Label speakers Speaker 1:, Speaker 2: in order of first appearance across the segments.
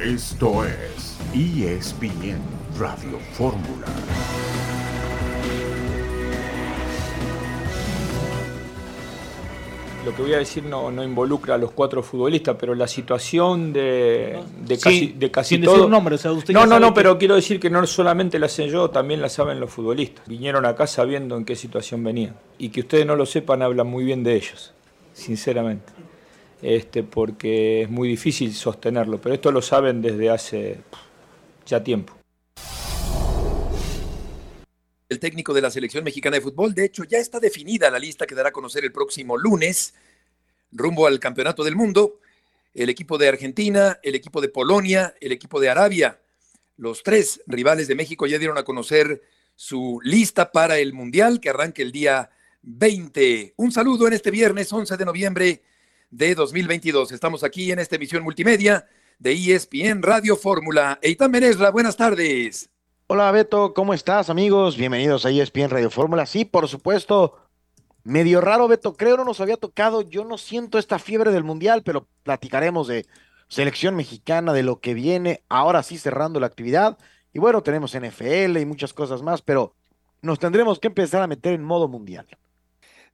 Speaker 1: Esto es ESPN Radio Fórmula.
Speaker 2: Lo que voy a decir no, no involucra a los cuatro futbolistas, pero la situación de, de casi, de casi
Speaker 3: sin
Speaker 2: todo.
Speaker 3: decir un nombre, o sea, usted
Speaker 2: no, no, no,
Speaker 3: que-
Speaker 2: pero quiero decir que no solamente la sé yo, también la saben los futbolistas. Vinieron acá sabiendo en qué situación venían. Y que ustedes no lo sepan, hablan muy bien de ellos, sinceramente. Este, porque es muy difícil sostenerlo, pero esto lo saben desde hace ya tiempo.
Speaker 4: el técnico de la selección mexicana de fútbol. De hecho, ya está definida la lista que dará a conocer el próximo lunes, rumbo al Campeonato del Mundo. El equipo de Argentina, el equipo de Polonia, el equipo de Arabia, los tres rivales de México ya dieron a conocer su lista para el Mundial que arranca el día 20. Un saludo en este viernes 11 de noviembre de 2022. Estamos aquí en esta emisión multimedia de ESPN Radio Fórmula. Eitan Menesra, buenas tardes.
Speaker 5: Hola Beto, ¿cómo estás amigos? Bienvenidos a ESPN Radio Fórmula. Sí, por supuesto, medio raro Beto, creo no nos había tocado, yo no siento esta fiebre del Mundial, pero platicaremos de selección mexicana, de lo que viene, ahora sí cerrando la actividad. Y bueno, tenemos NFL y muchas cosas más, pero nos tendremos que empezar a meter en modo Mundial.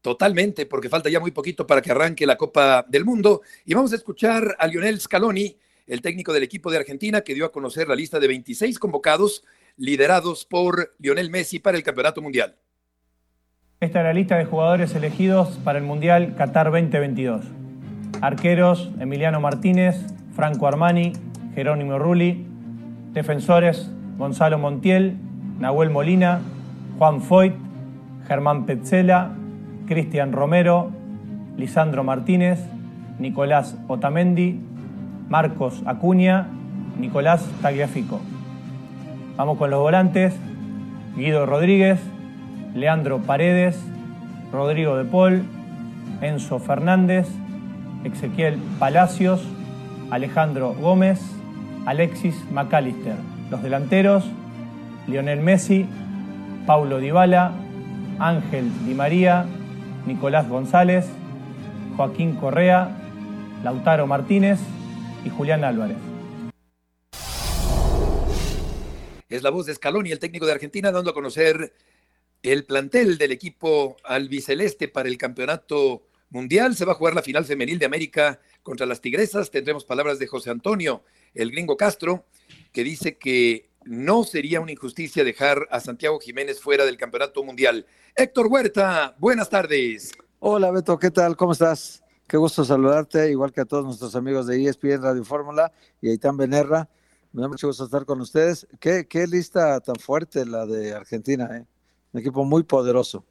Speaker 4: Totalmente, porque falta ya muy poquito para que arranque la Copa del Mundo. Y vamos a escuchar a Lionel Scaloni, el técnico del equipo de Argentina, que dio a conocer la lista de 26 convocados, liderados por Lionel Messi para el Campeonato Mundial.
Speaker 6: Esta es la lista de jugadores elegidos para el Mundial Qatar 2022. Arqueros, Emiliano Martínez, Franco Armani, Jerónimo Rulli. Defensores, Gonzalo Montiel, Nahuel Molina, Juan Foyt, Germán Petzela, Cristian Romero, Lisandro Martínez, Nicolás Otamendi, Marcos Acuña, Nicolás Tagliafico. Vamos con los volantes. Guido Rodríguez, Leandro Paredes, Rodrigo de Paul, Enzo Fernández, Ezequiel Palacios, Alejandro Gómez, Alexis McAllister. Los delanteros, Lionel Messi, Paulo Dybala, Ángel Di María, Nicolás González, Joaquín Correa, Lautaro Martínez y Julián Álvarez.
Speaker 4: Es la voz de Scaloni, el técnico de Argentina, dando a conocer el plantel del equipo albiceleste para el Campeonato Mundial. Se va a jugar la final femenil de América contra las Tigresas. Tendremos palabras de José Antonio, el gringo Castro, que dice que no sería una injusticia dejar a Santiago Jiménez fuera del Campeonato Mundial. Héctor Huerta, buenas tardes.
Speaker 7: Hola Beto, ¿qué tal? ¿Cómo estás? Qué gusto saludarte, igual que a todos nuestros amigos de ESPN Radio Fórmula y Aitán Benerra. Me da mucho gusto estar con ustedes. Qué, qué lista tan fuerte la de Argentina, ¿eh? Un equipo muy poderoso.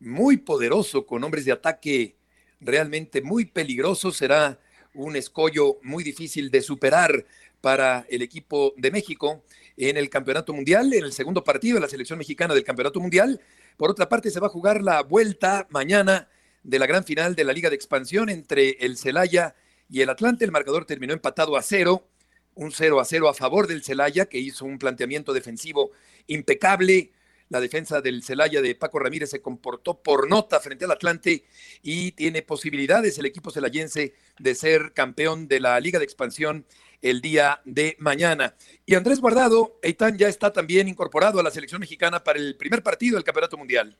Speaker 4: muy poderoso, con hombres de ataque realmente muy peligrosos. Será un escollo muy difícil de superar para el equipo de México en el Campeonato Mundial, en el segundo partido de la selección mexicana del Campeonato Mundial. Por otra parte, se va a jugar la vuelta mañana de la gran final de la Liga de Expansión entre el Celaya y el Atlante. El marcador terminó empatado a cero, un 0 a 0 a favor del Celaya, que hizo un planteamiento defensivo impecable. La defensa del Celaya de Paco Ramírez se comportó por nota frente al Atlante y tiene posibilidades el equipo celayense de ser campeón de la Liga de Expansión el día de mañana. Y Andrés Guardado, Eitan ya está también incorporado a la selección mexicana para el primer partido del Campeonato Mundial.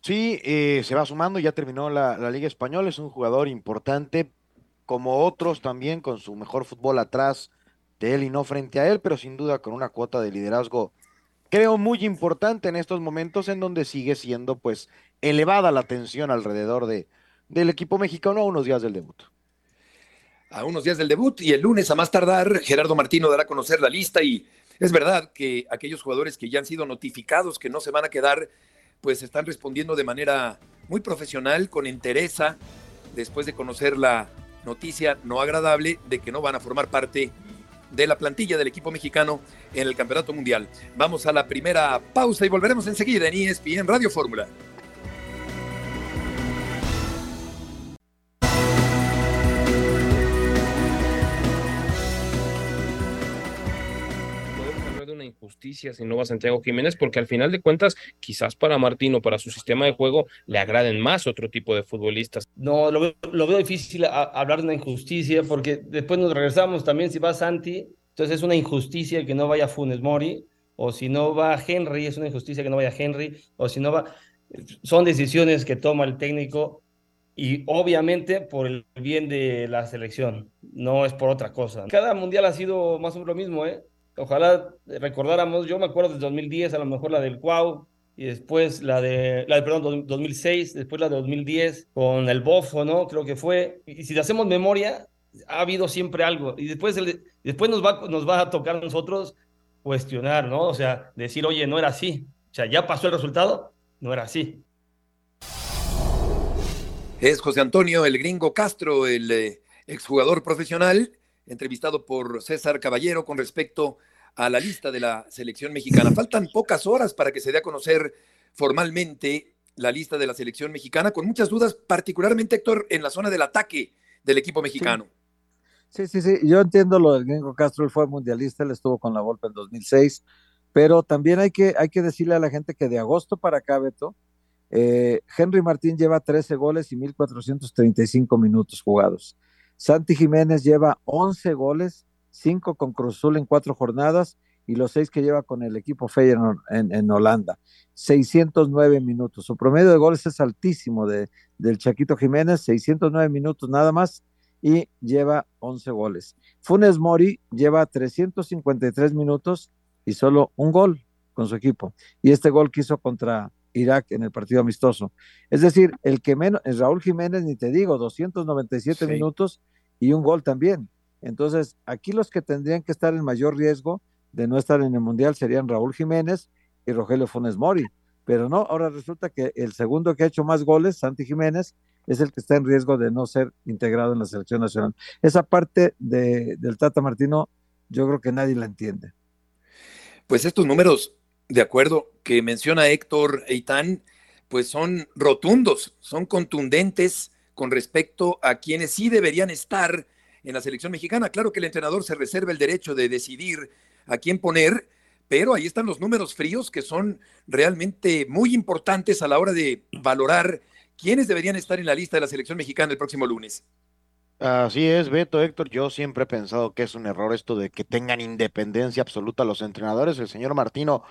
Speaker 5: Sí, eh, se va sumando, ya terminó la, la Liga Española, es un jugador importante, como otros también, con su mejor fútbol atrás de él y no frente a él, pero sin duda con una cuota de liderazgo, creo, muy importante en estos momentos en donde sigue siendo pues elevada la tensión alrededor de, del equipo mexicano a unos días del debut.
Speaker 4: A unos días del debut y el lunes a más tardar Gerardo Martino dará a conocer la lista y es verdad que aquellos jugadores que ya han sido notificados que no se van a quedar pues están respondiendo de manera muy profesional, con entereza, después de conocer la noticia no agradable de que no van a formar parte de la plantilla del equipo mexicano en el Campeonato Mundial. Vamos a la primera pausa y volveremos enseguida en ESPN Radio Fórmula.
Speaker 8: Injusticia
Speaker 3: si no va Santiago Jiménez, porque al final de cuentas, quizás para Martín o para su sistema de juego le agraden más otro tipo de futbolistas.
Speaker 8: No, lo, veo difícil hablar de una injusticia, porque después nos regresamos también si va Santi, entonces es una injusticia que no vaya Funes Mori, o si no va Henry, es una injusticia que no vaya Henry, o si no va... Son decisiones que toma el técnico y obviamente por el bien de la selección, no es por otra cosa. Cada mundial ha sido más o menos lo mismo, ¿eh? Ojalá recordáramos, yo me acuerdo del 2010, a lo mejor la del Cuau, y después la de, la de, perdón, 2006, después la de 2010 con el Bofo, ¿no? Creo que fue. Y si hacemos memoria, ha habido siempre algo. Y después, después nos, va, nos va a tocar a nosotros cuestionar, ¿no? O sea, decir, oye, no era así. O sea, ya pasó el resultado, no era así.
Speaker 4: Es José Antonio el gringo Castro, el eh, exjugador profesional, entrevistado por César Caballero con respecto a la lista de la selección mexicana. Faltan pocas horas para que se dé a conocer formalmente la lista de la selección mexicana, con muchas dudas, particularmente Héctor, en la zona del ataque del equipo mexicano.
Speaker 9: Sí, sí, sí, yo entiendo lo del gringo Castro, él fue mundialista, él estuvo con la Volpe en 2006, pero también hay que, hay que decirle a la gente que de agosto para acá, Beto, eh, Henry Martín lleva 13 goles y 1.435 minutos jugados. Santi Jiménez lleva 11 goles, 5 con Cruz Azul en 4 jornadas y los 6 que lleva con el equipo Feyenoord en, en, Holanda. 609 minutos. Su promedio de goles es altísimo de, del Chaquito Jiménez, 609 minutos nada más y lleva 11 goles. Funes Mori lleva 353 minutos y solo un gol con su equipo. Y este gol que hizo contra Irak en el partido amistoso. Es decir, el que menos, es Raúl Jiménez, ni te digo, 297 minutos y un gol también. Entonces, aquí los que tendrían que estar en mayor riesgo de no estar en el Mundial serían Raúl Jiménez y Rogelio Funes Mori. Pero no, ahora resulta que el segundo que ha hecho más goles, Santi Jiménez, es el que está en riesgo de no ser integrado en la selección nacional. Esa parte de, del Tata Martino, yo creo que nadie la entiende.
Speaker 4: Pues estos números de acuerdo, que menciona Héctor Eitan, pues son rotundos, son contundentes con respecto a quienes sí deberían estar en la selección mexicana. Claro que el entrenador se reserva el derecho de decidir a quién poner, pero ahí están los números fríos que son realmente muy importantes a la hora de valorar quiénes deberían estar en la lista de la selección mexicana el próximo lunes.
Speaker 5: Así es, Beto, Héctor. Yo siempre he pensado que es un error esto de que tengan independencia absoluta los entrenadores. El señor Martino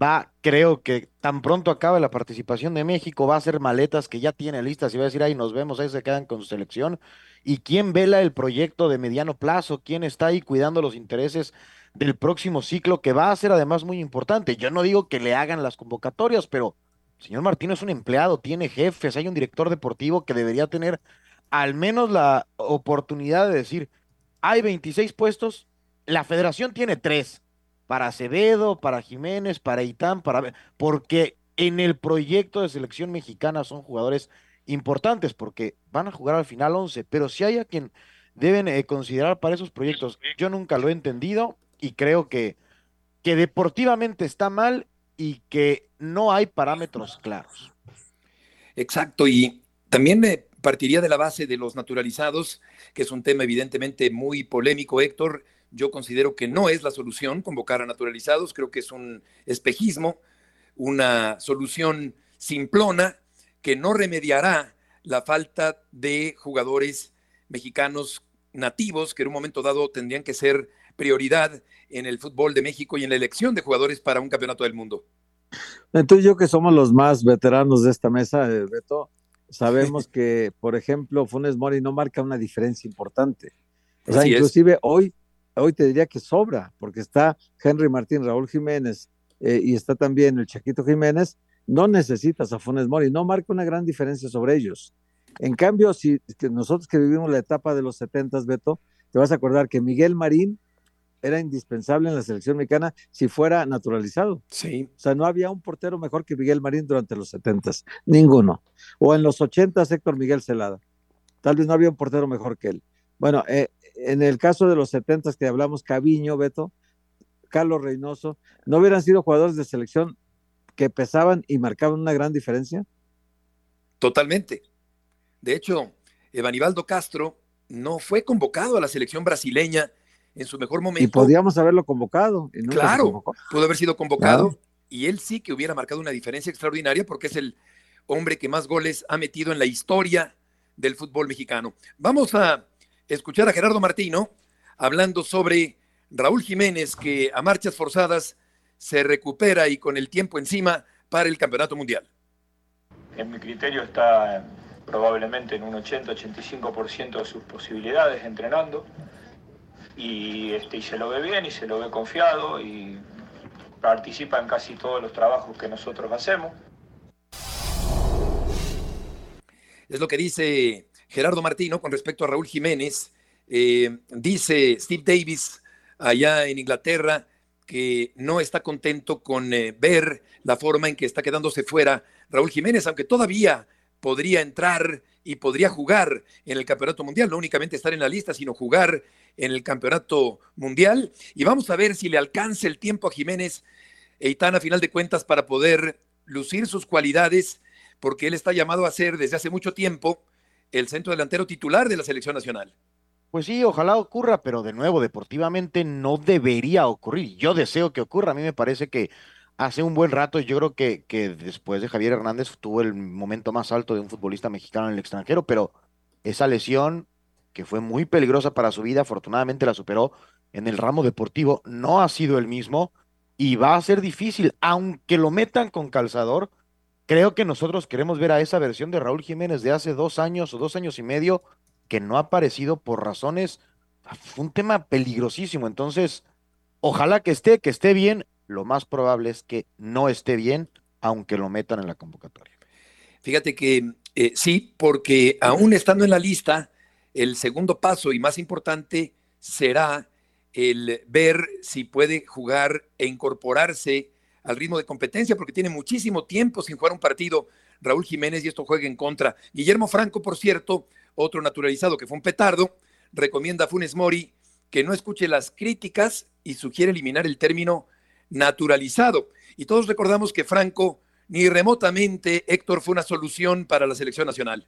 Speaker 5: va, creo que tan pronto acabe la participación de México, va a hacer maletas que ya tiene listas y va a decir, ahí nos vemos, ahí se quedan con su selección. ¿Y quién vela el proyecto de mediano plazo? ¿Quién está ahí cuidando los intereses del próximo ciclo que va a ser además muy importante? Yo no digo que le hagan las convocatorias, pero el señor Martino es un empleado, tiene jefes, hay un director deportivo que debería tener al menos la oportunidad de decir, hay 26 puestos, la federación tiene tres para Acevedo, para Jiménez, para Itán, para porque en el proyecto de selección mexicana son jugadores importantes porque van a jugar al final 11, pero si hay a quien deben eh, considerar para esos proyectos, yo nunca lo he entendido y creo que, que deportivamente está mal y que no hay parámetros claros.
Speaker 4: Exacto, y también me partiría de la base de los naturalizados, que es un tema evidentemente muy polémico, Héctor, yo considero que no es la solución convocar a naturalizados, creo que es un espejismo, una solución simplona que no remediará la falta de jugadores mexicanos nativos que en un momento dado tendrían que ser prioridad en el fútbol de México y en la elección de jugadores para un campeonato del mundo.
Speaker 9: Entonces yo que somos los más veteranos de esta mesa, eh, Beto, sabemos que, por ejemplo, Funes Mori no marca una diferencia importante. O sea, inclusive hoy hoy te diría que sobra, porque está Henry Martín, Raúl Jiménez eh, y está también el Chaquito Jiménez, no necesitas a Funes Mori, no marca una gran diferencia sobre ellos. En cambio, si nosotros que vivimos la etapa de los 70, Beto, te vas a acordar que Miguel Marín era indispensable en la selección mexicana si fuera naturalizado.
Speaker 4: Sí.
Speaker 9: O sea, no había un portero mejor que Miguel Marín durante los 70, ninguno. O en los 80, Héctor Miguel Celada. Tal vez no había un portero mejor que él. Bueno, eh, en el caso de los 70 que hablamos, Caviño, Beto, Carlos Reynoso, ¿no hubieran sido jugadores de selección que pesaban y marcaban una gran diferencia?
Speaker 4: Totalmente. De hecho, Evanibaldo Castro no fue convocado a la selección brasileña en su mejor momento.
Speaker 9: Y podíamos haberlo convocado.
Speaker 4: claro, pudo haber sido convocado y él sí que hubiera marcado una diferencia extraordinaria porque es el hombre que más goles ha metido en la historia del fútbol mexicano. Vamos a escuchar a Gerardo Martino hablando sobre Raúl Jiménez, que a marchas forzadas se recupera y con el tiempo encima para el Campeonato Mundial.
Speaker 2: En mi criterio está probablemente en un 80-85% de sus posibilidades entrenando y, este, y se lo ve bien y se lo ve confiado y participa en casi todos los trabajos que nosotros hacemos.
Speaker 4: Es lo que dice Gerardo Martino con respecto a Raúl Jiménez. Eh, dice Steve Davis allá en Inglaterra que no está contento con eh, ver la forma en que está quedándose fuera Raúl Jiménez, aunque todavía podría entrar y podría jugar en el Campeonato Mundial, no únicamente estar en la lista, sino jugar en el Campeonato Mundial. Y vamos a ver si le alcanza el tiempo a Jiménez Eitan a final de cuentas para poder lucir sus cualidades, porque él está llamado a ser desde hace mucho tiempo el centro delantero titular de la selección nacional.
Speaker 5: Pues sí, ojalá ocurra, pero de nuevo, deportivamente no debería ocurrir. Yo deseo que ocurra. A mí me parece que hace un buen rato, yo creo que, que después de Javier Hernández tuvo el momento más alto de un futbolista mexicano en el extranjero, pero esa lesión que fue muy peligrosa para su vida, afortunadamente la superó en el ramo deportivo, no ha sido el mismo y va a ser difícil, aunque lo metan con calzador. Creo que nosotros queremos ver a esa versión de Raúl Jiménez de hace dos años o dos años y medio que no ha aparecido por razones, fue un tema peligrosísimo. Entonces, ojalá que esté, que esté bien. Lo más probable es que no esté bien, aunque lo metan en la convocatoria.
Speaker 4: Fíjate que eh, sí, porque aún estando en la lista, el segundo paso y más importante será el ver si puede jugar e incorporarse al ritmo de competencia, porque tiene muchísimo tiempo sin jugar un partido Raúl Jiménez y esto juega en contra. Guillermo Franco, por cierto, otro naturalizado que fue un petardo, recomienda a Funes Mori que no escuche las críticas y sugiere eliminar el término naturalizado. Y todos recordamos que Franco ni remotamente, Héctor, fue una solución para la selección nacional.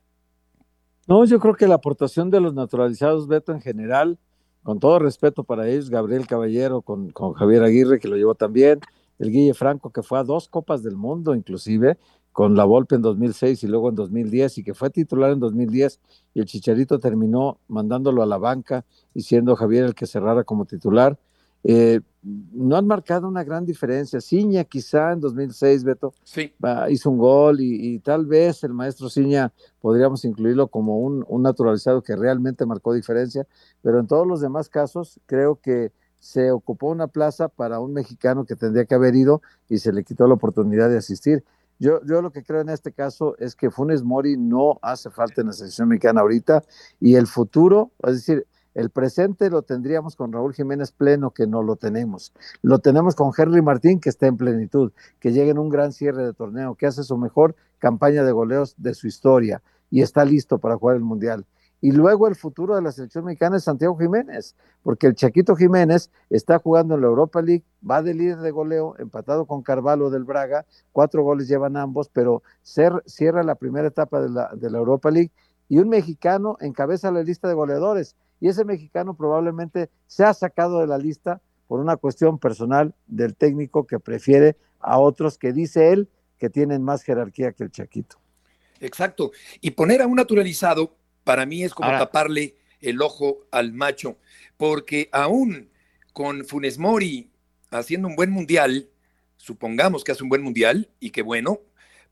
Speaker 9: No, yo creo que la aportación de los naturalizados, Beto, en general, con todo respeto para ellos, Gabriel Caballero con, con Javier Aguirre, que lo llevó también, el Guille Franco, que fue a dos Copas del Mundo, inclusive, con la Volpe en 2006 y luego en 2010 y que fue titular en 2010 y el Chicharito terminó mandándolo a la banca y siendo Javier el que cerrara como titular. Eh, no han marcado una gran diferencia. Ciña quizá en 2006, Beto,
Speaker 4: sí.
Speaker 9: hizo un gol y, tal vez el maestro Ciña podríamos incluirlo como un, un naturalizado que realmente marcó diferencia, pero en todos los demás casos creo que se ocupó una plaza para un mexicano que tendría que haber ido y se le quitó la oportunidad de asistir. Yo, yo lo que creo en este caso es que Funes Mori no hace falta en la selección mexicana ahorita y el futuro, es decir, el presente lo tendríamos con Raúl Jiménez pleno, que no lo tenemos. Lo tenemos con Henry Martín, que está en plenitud, que llega en un gran cierre de torneo, que hace su mejor campaña de goleos de su historia y está listo para jugar el Mundial. Y luego el futuro de la selección mexicana es Santiago Jiménez, porque el Chaquito Jiménez está jugando en la Europa League, va de líder de goleo, empatado con Carvalho del Braga, cuatro goles llevan ambos, pero cierra la primera etapa de la, de la Europa League y un mexicano encabeza la lista de goleadores. Y ese mexicano probablemente se ha sacado de la lista por una cuestión personal del técnico que prefiere a otros que dice él que tienen más jerarquía que el Chaquito.
Speaker 4: Exacto. Y poner a un naturalizado para mí es como taparle el ojo al macho, porque aún con Funes Mori haciendo un buen mundial, supongamos que hace un buen mundial y que bueno,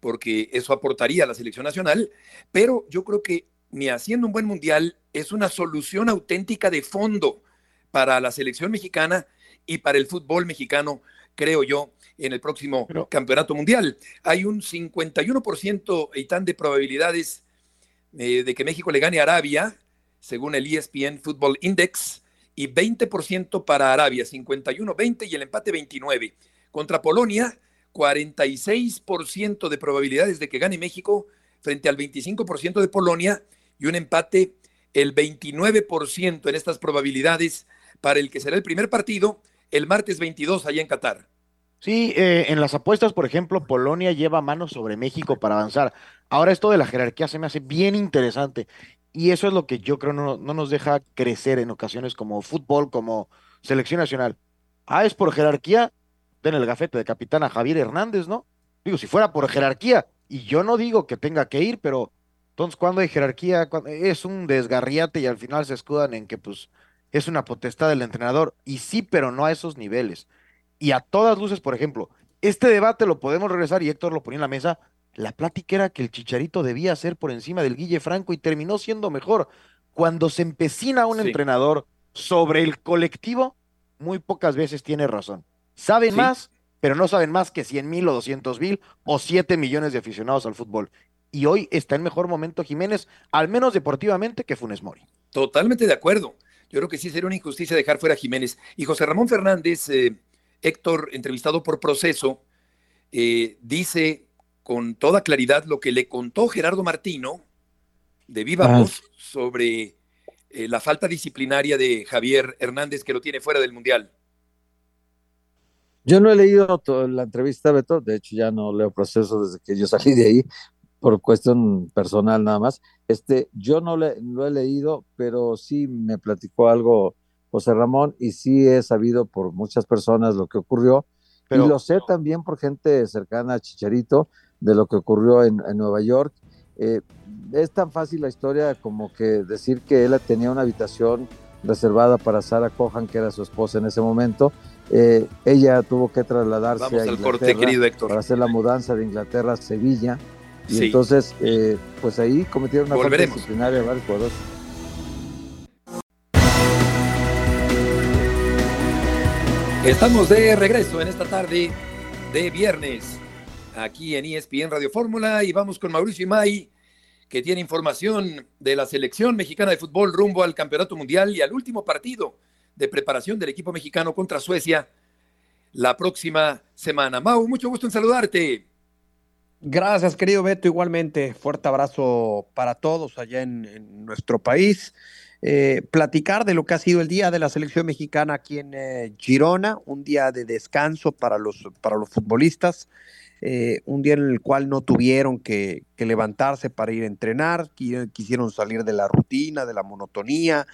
Speaker 4: porque eso aportaría a la selección nacional, pero yo creo que ni haciendo un buen mundial es una solución auténtica de fondo para la selección mexicana y para el fútbol mexicano, creo yo, en el próximo campeonato mundial. Hay un 51% y tan de probabilidades eh, de que México le gane a Arabia, según el ESPN Football Index, y 20% para Arabia, 51-20 y el empate 29. Contra Polonia, 46% de probabilidades de que gane México frente al 25% de Polonia y un empate el 29% en estas probabilidades para el que será el primer partido el martes 22 allá en Qatar.
Speaker 5: Sí, eh, en las apuestas, por ejemplo, Polonia lleva manos sobre México para avanzar. Ahora esto de la jerarquía se me hace bien interesante. Y eso es lo que yo creo no, no nos deja crecer en ocasiones como fútbol, como selección nacional. Ah, es por jerarquía, den el gafete de capitán a Javier Hernández, ¿no? Digo, si fuera por jerarquía, y yo no digo que tenga que ir, pero entonces cuando hay jerarquía, es un desgarriate y al final se escudan en que pues es una potestad del entrenador. Y sí, pero no a esos niveles. Y a todas luces, por ejemplo, este debate lo podemos regresar y Héctor lo ponía en la mesa. La plática era que el Chicharito debía ser por encima del Guille Franco y terminó siendo mejor. Cuando se empecina un entrenador sobre el colectivo, muy pocas veces tiene razón. Saben más, pero no saben más que 100 mil o 200 mil o 7 millones de aficionados al fútbol. Y hoy está en mejor momento Jiménez, al menos deportivamente, que Funes Mori.
Speaker 4: Totalmente de acuerdo. Yo creo que sí sería una injusticia dejar fuera a Jiménez. Y José Ramón Fernández, eh, Héctor, entrevistado por proceso, eh, dice con toda claridad lo que le contó Gerardo Martino de viva ah. voz sobre eh, la falta disciplinaria de Javier Hernández que lo tiene fuera del Mundial.
Speaker 9: Yo no he leído la entrevista, Beto, de hecho ya no leo proceso desde que yo salí de ahí, por cuestión personal nada más. Este, yo no le, lo he leído, pero sí me platicó algo José Ramón y sí he sabido por muchas personas lo que ocurrió. y lo sé también por gente cercana a Chicharito de lo que ocurrió en, Nueva York. Eh, es tan fácil la historia como que decir que él tenía una habitación reservada para Sara Cohan, que era su esposa en ese momento, eh, ella tuvo que trasladarse a Inglaterra para hacer la mudanza de Inglaterra a Sevilla. Y entonces, eh, pues ahí cometieron una falta disciplinaria varios jugadores.
Speaker 4: Estamos de regreso en esta tarde de viernes aquí en ESPN Radio Fórmula y vamos con Mauricio Imay que tiene información de la selección mexicana de fútbol rumbo al Campeonato Mundial y al último partido de preparación del equipo mexicano contra Suecia la próxima semana. Mau, mucho gusto en saludarte.
Speaker 10: Gracias, querido Beto. Igualmente, fuerte abrazo para todos allá en, nuestro país. Eh, platicar de lo que ha sido el día de la selección mexicana aquí en eh, Girona, un día de descanso para los, para los futbolistas, eh, un día en el cual no tuvieron que, levantarse para ir a entrenar, quisieron salir de la rutina, de la monotonía,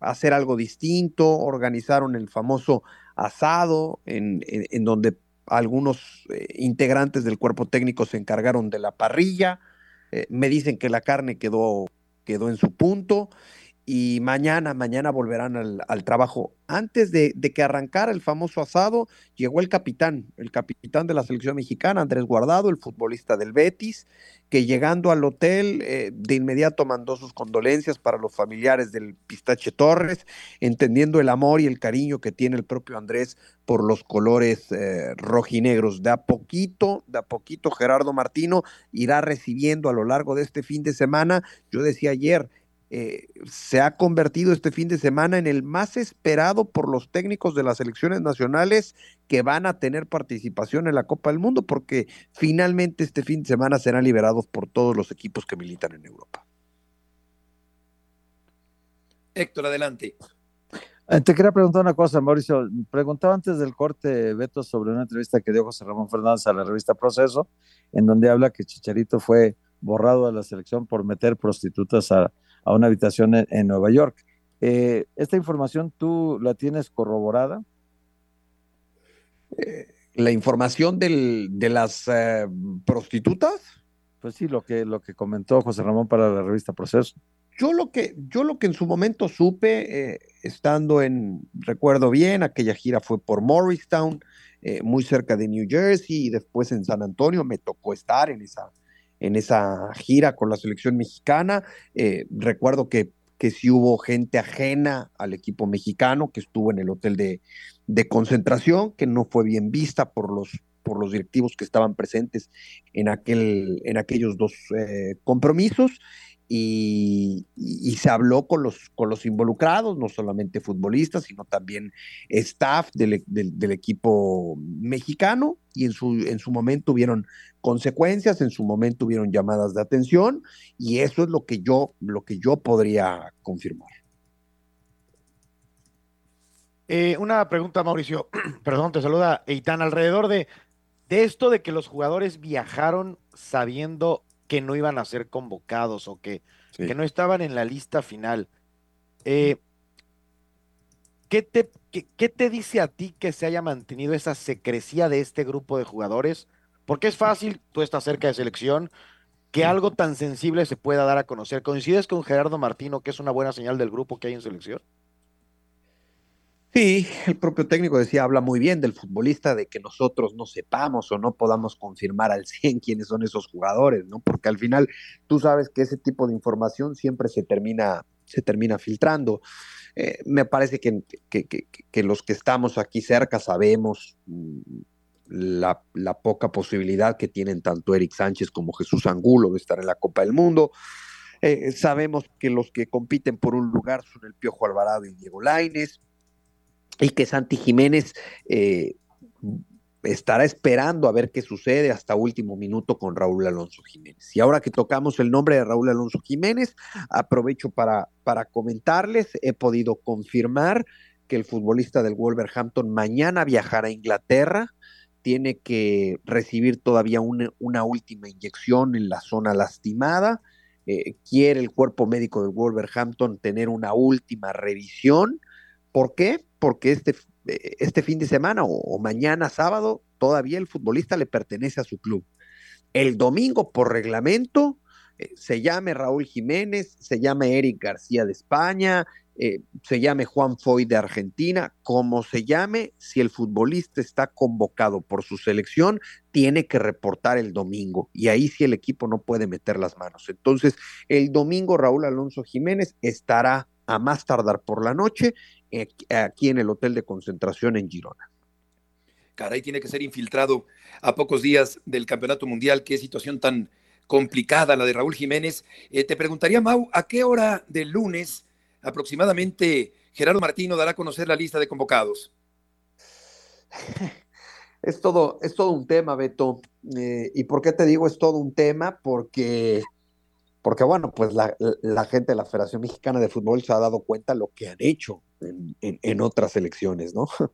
Speaker 10: hacer algo distinto, organizaron el famoso asado en, donde algunos integrantes del cuerpo técnico se encargaron de la parrilla, me dicen que la carne quedó, quedó en su punto y mañana, mañana volverán al, trabajo. Antes de, que arrancara el famoso asado, llegó el capitán, el capitán de la selección mexicana, Andrés Guardado, el futbolista del Betis, que llegando al hotel eh, de inmediato mandó sus condolencias para los familiares del Pistache Torres, entendiendo el amor y el cariño que tiene el propio Andrés por los colores eh, rojinegros. De a poquito, de a poquito Gerardo Martino irá recibiendo a lo largo de este fin de semana, yo decía ayer, eh, se ha convertido este fin de semana en el más esperado por los técnicos de las selecciones nacionales que van a tener participación en la Copa del Mundo, porque finalmente este fin de semana serán liberados por todos los equipos que militan en Europa.
Speaker 4: Héctor, adelante.
Speaker 9: Eh, te quería preguntar una cosa, Mauricio. Preguntaba antes del corte, Beto, sobre una entrevista que dio José Ramón Fernández a la revista Proceso, en donde habla que Chicharito fue borrado de la selección por meter prostitutas a, a una habitación en, Nueva York. Eh, ¿Esta información tú la tienes corroborada?
Speaker 10: Eh, ¿La información del, de las eh, prostitutas?
Speaker 9: Pues sí, lo que, lo que comentó José Ramón para la revista Proceso.
Speaker 10: Yo lo que, yo lo que en su momento supe, estando en, recuerdo bien, aquella gira fue por Morristown, muy cerca de New Jersey, y después en San Antonio, me tocó estar en esa, en esa gira con la selección mexicana. Eh, recuerdo que, que sí hubo gente ajena al equipo mexicano que estuvo en el hotel de, concentración, que no fue bien vista por los, por los directivos que estaban presentes en, aquel, en aquellos dos eh, compromisos y, se habló con los, con los involucrados, no solamente futbolistas, sino también staff del, equipo mexicano, y en su, en su momento hubieron consecuencias, en su momento hubieron llamadas de atención, y eso es lo que yo, lo que yo podría confirmar.
Speaker 5: Eh, una pregunta, Mauricio. Perdón, te saluda Eitan. Alrededor de, de esto de que los jugadores viajaron sabiendo que no iban a ser convocados o que, que no estaban en la lista final. Eh, ¿qué, te, qué, te dice a ti que se haya mantenido esa secrecía de este grupo de jugadores? Porque es fácil, tú estás cerca de selección, que algo tan sensible se pueda dar a conocer. ¿Coincides con Gerardo Martino que es una buena señal del grupo que hay en selección?
Speaker 10: Sí, el propio técnico decía, habla muy bien del futbolista, de que nosotros no sepamos o no podamos confirmar al 100 quiénes son esos jugadores, ¿no? Porque al final tú sabes que ese tipo de información siempre se termina, se termina filtrando. Eh, me parece que, que, los que estamos aquí cerca sabemos mm, la, la, poca posibilidad que tienen tanto Eric Sánchez como Jesús Angulo de estar en la Copa del Mundo. Eh, sabemos que los que compiten por un lugar son el Piojo Alvarado y Diego Laines y que Santi Jiménez eh, estará esperando a ver qué sucede hasta último minuto con Raúl Alonso Jiménez. Y ahora que tocamos el nombre de Raúl Alonso Jiménez, aprovecho para, para comentarles, he podido confirmar que el futbolista del Wolverhampton mañana viajará a Inglaterra, tiene que recibir todavía una, una última inyección en la zona lastimada, eh, quiere el cuerpo médico del Wolverhampton tener una última revisión. ¿Por qué? Porque este, eh, este fin de semana o, mañana sábado todavía el futbolista le pertenece a su club. El domingo, por reglamento, eh, se llame Raúl Jiménez, se llame Eric García de España, eh, se llame Juan Foy de Argentina, como se llame, si el futbolista está convocado por su selección, tiene que reportar el domingo y ahí sí el equipo no puede meter las manos. Entonces, el domingo Raúl Alonso Jiménez estará a más tardar por la noche aquí en el hotel de concentración en Girona.
Speaker 4: Caray, tiene que ser infiltrado a pocos días del Campeonato Mundial. Qué situación tan complicada la de Raúl Jiménez. Eh, te preguntaría, Mau, ¿a qué hora del lunes aproximadamente Gerardo Martino dará a conocer la lista de convocados?
Speaker 10: Es todo, es todo un tema, Beto. Eh, ¿Y por qué te digo es todo un tema? Porque porque bueno, pues la, gente de la Federación Mexicana de Fútbol se ha dado cuenta lo que han hecho en, otras elecciones, ¿no?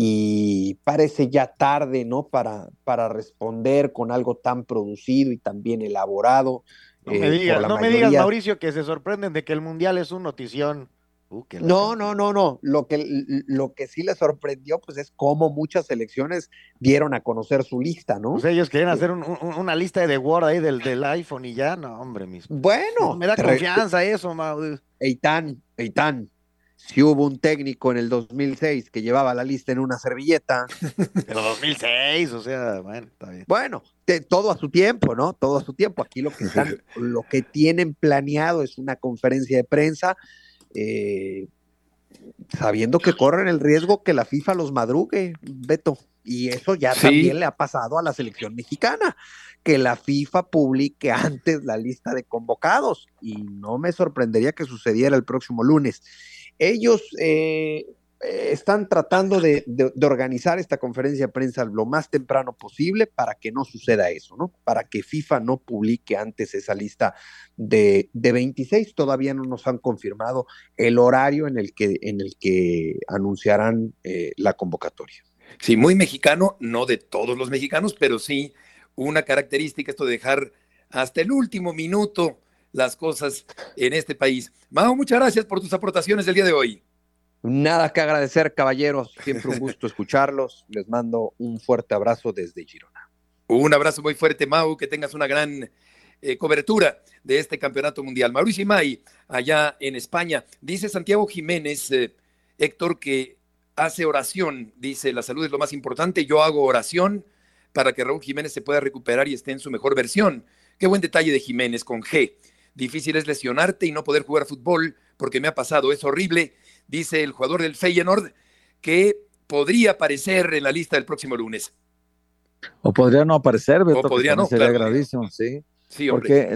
Speaker 10: Y parece ya tarde, ¿no? Para, para responder con algo tan producido y tan bien elaborado.
Speaker 5: No me digas, no me digas, Mauricio, que se sorprenden de que el Mundial es un notición
Speaker 10: Uh, no, no, no, no. Lo que, lo que sí le sorprendió, pues, es cómo muchas selecciones dieron a conocer su lista, ¿no?
Speaker 5: Pues ellos quieren hacer una lista de Word ahí del, del iPhone y ya, no, hombre, mismo.
Speaker 10: Bueno.
Speaker 5: me da confianza eso, Mau.
Speaker 10: Eitan, Eitan, si hubo un técnico en el 2006 que llevaba la lista en una servilleta.
Speaker 5: Pero 2006, o sea, bueno, está bien.
Speaker 10: Bueno, todo a su tiempo, ¿no? Todo a su tiempo. Aquí lo que están, lo que tienen planeado es una conferencia de prensa eh, sabiendo que corren el riesgo que la FIFA los madrugue, Beto. Y eso ya también le ha pasado a la selección mexicana, que la FIFA publique antes la lista de convocados. Y no me sorprendería que sucediera el próximo lunes. Ellos eh, eh, están tratando de, organizar esta conferencia de prensa lo más temprano posible para que no suceda eso, ¿no? Para que FIFA no publique antes esa lista de, de 26. Todavía no nos han confirmado el horario en el que, en el que anunciarán eh, la convocatoria.
Speaker 4: Sí, muy mexicano, no de todos los mexicanos, pero sí una característica esto de dejar hasta el último minuto las cosas en este país. Mao, muchas gracias por tus aportaciones el día de hoy.
Speaker 10: Nada que agradecer, caballeros. Siempre un gusto escucharlos. Les mando un fuerte abrazo desde Girona.
Speaker 4: Un abrazo muy fuerte, Mau. Que tengas una gran eh, cobertura de este campeonato mundial. Mauricio Imay, allá en España. Dice Santiago Jiménez, eh, Héctor, que hace oración. Dice: La salud es lo más importante. Yo hago oración para que Raúl Jiménez se pueda recuperar y esté en su mejor versión. Qué buen detalle de Jiménez con G. Difícil es lesionarte y no poder jugar fútbol porque me ha pasado. Es horrible dice el jugador del Feyenoord, que podría aparecer en la lista del próximo lunes.
Speaker 9: O podría no aparecer, Beto, o podría no, sería gravísimo, sí. Sí, Porque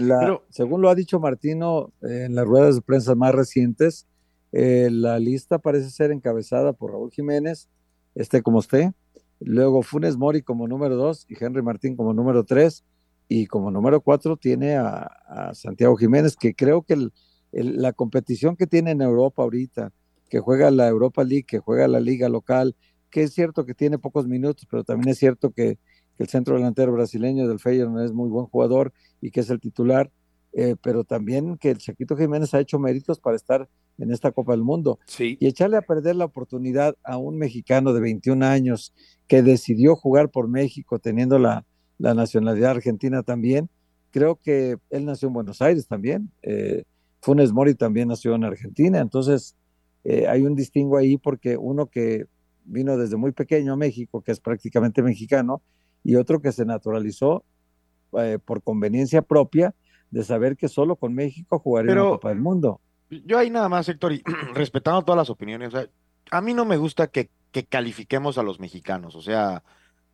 Speaker 9: según lo ha dicho Martino en las ruedas de prensa más recientes, eh, la lista parece ser encabezada por Raúl Jiménez, este como usted, luego Funes Mori como número dos y Henry Martín como número tres, y como número cuatro tiene a, Santiago Jiménez, que creo que la competición que tiene en Europa ahorita, que juega la Europa League, que juega la liga local, que es cierto que tiene pocos minutos, pero también es cierto que, que el centro delantero brasileño del Feyenoord es muy buen jugador y que es el titular, eh, pero también que el Chaquito Jiménez ha hecho méritos para estar en esta Copa del Mundo.
Speaker 4: Sí.
Speaker 9: Y echarle a perder la oportunidad a un mexicano de 21 años que decidió jugar por México teniendo la, la nacionalidad argentina también. Creo que él nació en Buenos Aires también. Eh, Funes Mori también nació en Argentina. Entonces, eh, hay un distingo ahí porque uno que vino desde muy pequeño a México, que es prácticamente mexicano, y otro que se naturalizó eh, por conveniencia propia de saber que solo con México jugaría
Speaker 5: Pero-
Speaker 9: la Copa del Mundo.
Speaker 5: Yo ahí nada más, Héctor, y respetando todas las opiniones, o sea, a mí no me gusta que, que califiquemos a los mexicanos, o sea,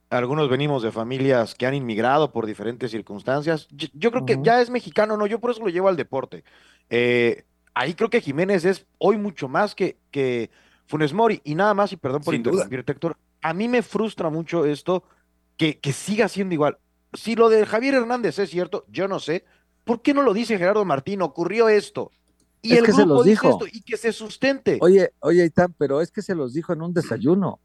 Speaker 5: algunos venimos de familias que han inmigrado por diferentes circunstancias. Yo, yo creo que ya es mexicano, no, yo por eso lo llevo al deporte. Eh, ahí creo que Jiménez es hoy mucho más que, que Funes Mori, y nada más, y perdón por interrumpirte, Héctor, a mí me frustra mucho esto, que, que siga siendo igual. Si lo de Javier Hernández es cierto, yo no sé, ¿por qué no lo dice Gerardo Martín? Ocurrió esto. Y
Speaker 9: Es
Speaker 5: el
Speaker 9: que se
Speaker 5: grupo
Speaker 9: los dijo.
Speaker 5: esto y que se sustente.
Speaker 9: Oye, oye, Itán, pero es que se los dijo en un desayuno,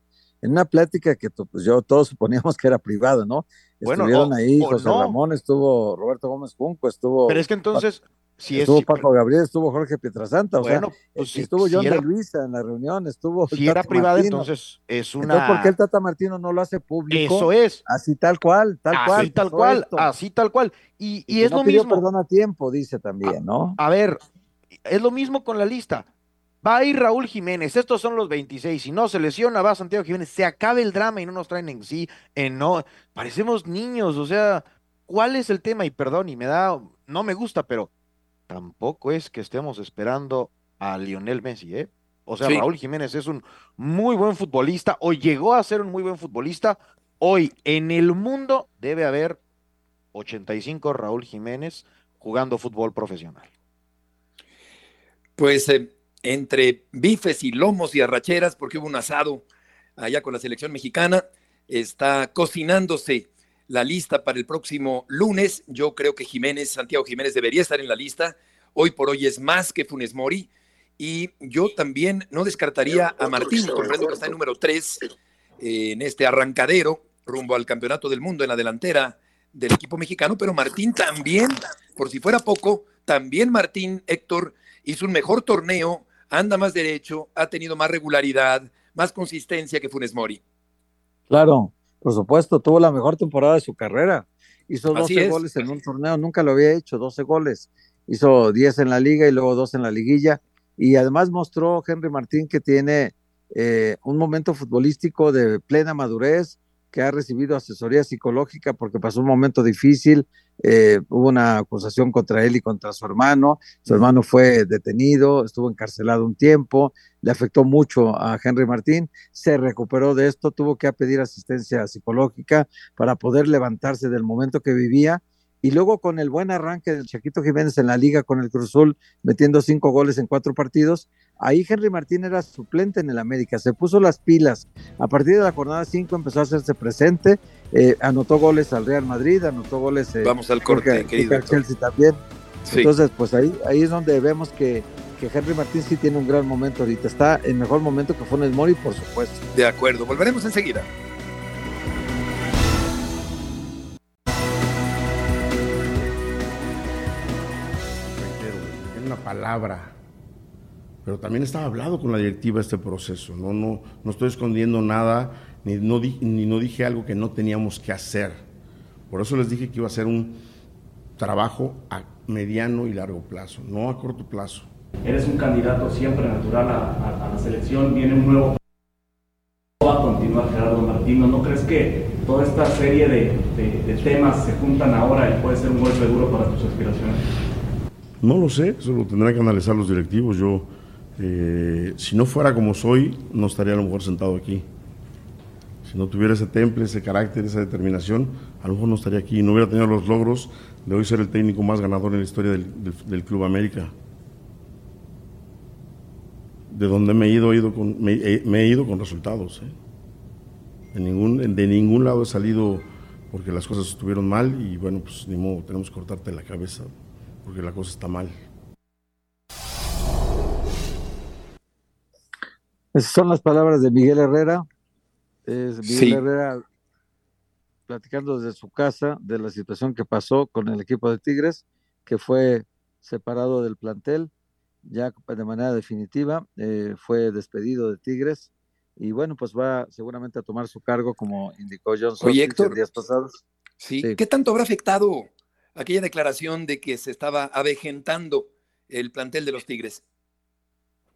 Speaker 9: en una plática que pues, yo todos suponíamos que era privada, ¿no?
Speaker 5: Bueno,
Speaker 9: Estuvieron
Speaker 5: o-
Speaker 9: ahí
Speaker 5: o
Speaker 9: José
Speaker 5: no.
Speaker 9: Ramón, estuvo Roberto Gómez Junco, estuvo,
Speaker 5: Pero es que entonces, si es
Speaker 9: estuvo
Speaker 5: si-
Speaker 9: Paco Gabriel, estuvo Jorge Pietrasanta, o sea,
Speaker 5: bueno, pues si,
Speaker 9: estuvo
Speaker 5: si
Speaker 9: John
Speaker 5: era,
Speaker 9: de Luisa en la reunión, estuvo
Speaker 5: si era privada,
Speaker 9: Martino.
Speaker 5: entonces es
Speaker 9: Entonces,
Speaker 5: una.
Speaker 9: ¿por qué el Tata Martino no lo hace público?
Speaker 5: Eso es.
Speaker 9: Así tal cual, tal
Speaker 5: así
Speaker 9: cual.
Speaker 5: tal
Speaker 9: pasó
Speaker 5: cual,
Speaker 9: esto.
Speaker 5: así tal cual. Y, y
Speaker 9: Y que
Speaker 5: es
Speaker 9: no
Speaker 5: lo
Speaker 9: pidió
Speaker 5: mismo.
Speaker 9: perdón a tiempo, dice también, ¿no?
Speaker 5: A ver, es lo mismo con la lista. Va a ir Raúl Jiménez, estos son los 26. Si no se lesiona, va Santiago Jiménez. Se acaba el drama y no nos traen en sí. En no, parecemos niños, o sea, ¿cuál es el tema? Y perdón, y me da, no me gusta, pero tampoco es que estemos esperando a Lionel Messi, ¿eh? O sea,
Speaker 4: Sí.
Speaker 5: Raúl Jiménez es un muy buen futbolista, o llegó a ser un muy buen futbolista. Hoy en el mundo debe haber 85 Raúl Jiménez jugando fútbol profesional.
Speaker 4: Pues eh, entre bifes y lomos y arracheras, porque hubo un asado allá con la selección mexicana, está cocinándose la lista para el próximo lunes. Yo creo que Jiménez, Santiago Jiménez debería estar en la lista. Hoy por hoy es más que Funes Mori. Y yo también no descartaría a Martín, comprendo que está en número 3 en este arrancadero rumbo al campeonato del mundo en la delantera del equipo mexicano, pero Martín también, por si fuera poco, también Martín Héctor hizo un mejor torneo, anda más derecho, ha tenido más regularidad, más consistencia que Funes Mori.
Speaker 9: Claro, por supuesto, tuvo la mejor temporada de su carrera. Hizo
Speaker 4: Así
Speaker 9: 12
Speaker 4: es.
Speaker 9: goles en un torneo, nunca lo había hecho, 12 goles. Hizo 10 en la liga y luego 2 en la liguilla. Y además mostró Henry Martín que tiene eh, un momento futbolístico de plena madurez, que ha recibido asesoría psicológica porque pasó un momento difícil. eh, hubo una acusación contra él y contra su hermano. Su hermano fue detenido, estuvo encarcelado un tiempo, le afectó mucho a Henry Martín. Se recuperó de esto, tuvo que pedir asistencia psicológica para poder levantarse del momento que vivía. Y luego con el buen arranque del Chaquito Jiménez en la liga con el Cruz Azul, metiendo cinco goles en cuatro partidos, ahí Henry Martín era suplente en el América, se puso las pilas. A partir de la jornada 5 empezó a hacerse presente, eh, anotó goles al Real Madrid, anotó goles. eh,
Speaker 4: Vamos al corte,
Speaker 9: que-
Speaker 4: querido
Speaker 9: al. Chelsea también.
Speaker 4: Sí.
Speaker 9: Entonces, pues ahí, ahí es donde vemos que, que Henry Martín sí tiene un gran momento ahorita. Está en mejor momento que Funes Mori, por supuesto.
Speaker 4: De acuerdo, volveremos enseguida.
Speaker 11: Palabra. Pero también estaba hablado con la directiva este proceso. No, no, no estoy escondiendo nada, ni no, di- ni no dije algo que no teníamos que hacer. Por eso les dije que iba a ser un trabajo a mediano y largo plazo, no a corto plazo.
Speaker 12: Eres un candidato siempre natural a, a- a la selección, viene un nuevo... Va a continuar Gerardo Martino. ¿No crees que toda esta serie de, de- de temas se juntan ahora y puede ser un golpe duro para tus aspiraciones?
Speaker 11: No lo sé, eso lo tendrán que analizar los directivos. Yo, eh, si no fuera como soy, no estaría a lo mejor sentado aquí. Si no tuviera ese temple, ese carácter, esa determinación, a lo mejor no estaría aquí. No hubiera tenido los logros de hoy ser el técnico más ganador en la historia del, del- Club América. De donde me he ido, he ido con, me, he- ido con resultados. ¿eh? De, ningún, de ningún lado he salido porque las cosas estuvieron mal y bueno, pues ni modo, tenemos que cortarte la cabeza porque la cosa está mal.
Speaker 9: Esas son las palabras de Miguel Herrera. Es Miguel
Speaker 4: Sí.
Speaker 9: Herrera platicando desde su casa de la situación que pasó con el equipo de Tigres, que fue separado del plantel ya de manera definitiva, eh, fue despedido de Tigres y bueno, pues va seguramente a tomar su cargo como indicó Johnson
Speaker 4: en
Speaker 9: días pasados.
Speaker 4: Sí. ¿Qué tanto habrá afectado aquella declaración de que se estaba avejentando el plantel de los Tigres?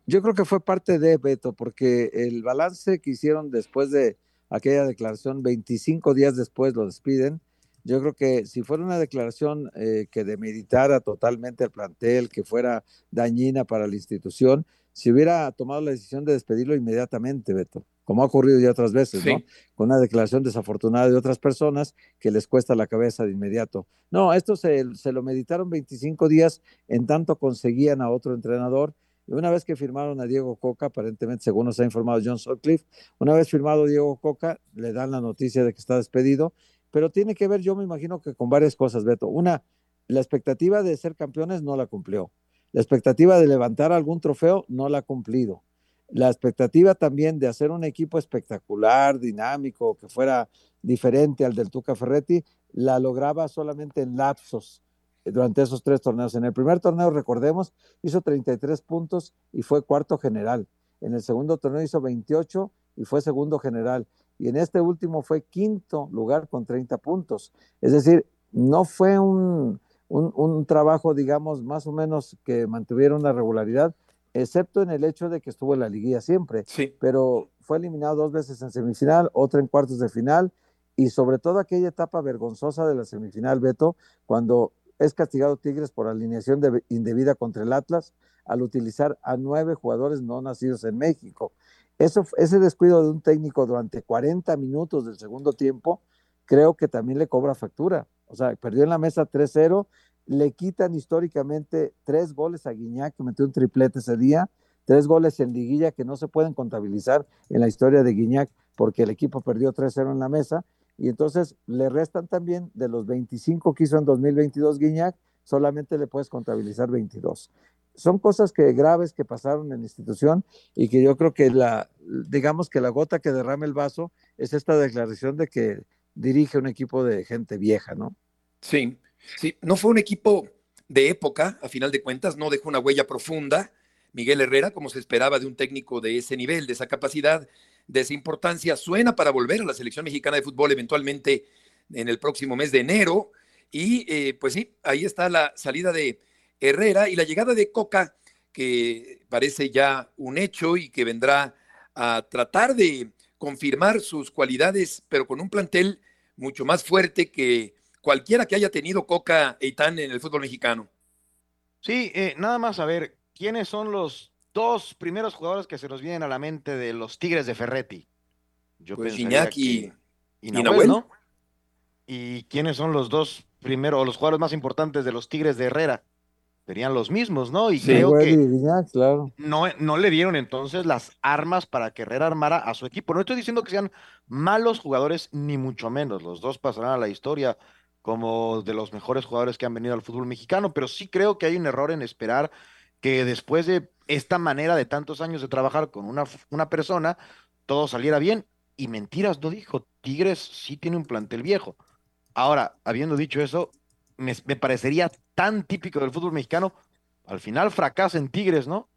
Speaker 9: Yo creo que fue parte de Beto, porque el balance que hicieron después de aquella declaración, 25 días después lo despiden. Yo creo que si fuera una declaración eh, que demeritara totalmente el plantel, que fuera dañina para la institución, si hubiera tomado la decisión de despedirlo inmediatamente, Beto, como ha ocurrido ya otras veces, ¿no? Con una declaración desafortunada de otras personas que les cuesta la cabeza de inmediato. No, esto se, se lo meditaron 25 días en tanto conseguían a otro entrenador y una vez que firmaron a Diego Coca, aparentemente, según nos ha informado John Sutcliffe, una vez firmado Diego Coca, le dan la noticia de que está despedido, pero tiene que ver, yo me imagino que con varias cosas, Beto. Una, la expectativa de ser campeones no la cumplió. La expectativa de levantar algún trofeo no la ha cumplido. La expectativa también de hacer un equipo espectacular, dinámico, que fuera diferente al del Tuca Ferretti, la lograba solamente en lapsos durante esos tres torneos. En el primer torneo, recordemos, hizo 33 puntos y fue cuarto general. En el segundo torneo hizo 28 y fue segundo general. Y en este último fue quinto lugar con 30 puntos. Es decir, no fue un, un, trabajo, digamos, más o menos que mantuviera una regularidad, excepto en el hecho de que estuvo en la liguilla siempre.
Speaker 4: Sí.
Speaker 9: Pero fue eliminado dos veces en semifinal, otra en cuartos de final y sobre todo aquella etapa vergonzosa de la semifinal, Beto, cuando es castigado Tigres por alineación indebida contra el Atlas al utilizar a nueve jugadores no nacidos en México. Eso, ese descuido de un técnico durante 40 minutos del segundo tiempo, creo que también le cobra factura. O sea, perdió en la mesa 3-0, le quitan históricamente tres goles a Guiñac, que metió un triplete ese día, tres goles en liguilla que no se pueden contabilizar en la historia de Guiñac porque el equipo perdió 3-0 en la mesa y entonces le restan también de los 25 que hizo en 2022 Guiñac, solamente le puedes contabilizar 22. Son cosas que graves que pasaron en la institución y que yo creo que la, digamos que la gota que derrama el vaso es esta declaración de que dirige un equipo de gente vieja, ¿no?
Speaker 4: Sí, sí, no fue un equipo de época, a final de cuentas, no dejó una huella profunda. Miguel Herrera, como se esperaba de un técnico de ese nivel, de esa capacidad, de esa importancia, suena para volver a la selección mexicana de fútbol eventualmente en el próximo mes de enero. Y eh, pues sí, ahí está la salida de Herrera y la llegada de Coca, que parece ya un hecho y que vendrá a tratar de confirmar sus cualidades, pero con un plantel mucho más fuerte que cualquiera que haya tenido Coca Eitan en el fútbol mexicano.
Speaker 5: Sí, eh, nada más a ver, ¿quiénes son los dos primeros jugadores que se nos vienen a la mente de los Tigres de Ferretti.
Speaker 4: Yo pues Iñaki
Speaker 5: y, Nahuel, ¿no? ¿Y quiénes son los dos primeros, o los jugadores más importantes de los Tigres de Herrera? Serían los mismos, ¿no? Y creo que
Speaker 9: claro.
Speaker 5: no, no le dieron entonces las armas para que Herrera armara a su equipo. No estoy diciendo que sean malos jugadores, ni mucho menos. Los dos pasarán a la historia como de los mejores jugadores que han venido al fútbol mexicano, pero sí creo que hay un error en esperar que después de esta manera de tantos años de trabajar con una, una persona, todo saliera bien. Y mentiras no dijo, Tigres sí tiene un plantel viejo. Ahora, habiendo dicho eso, me, parecería tan típico del fútbol mexicano, al final fracasa en Tigres, ¿no?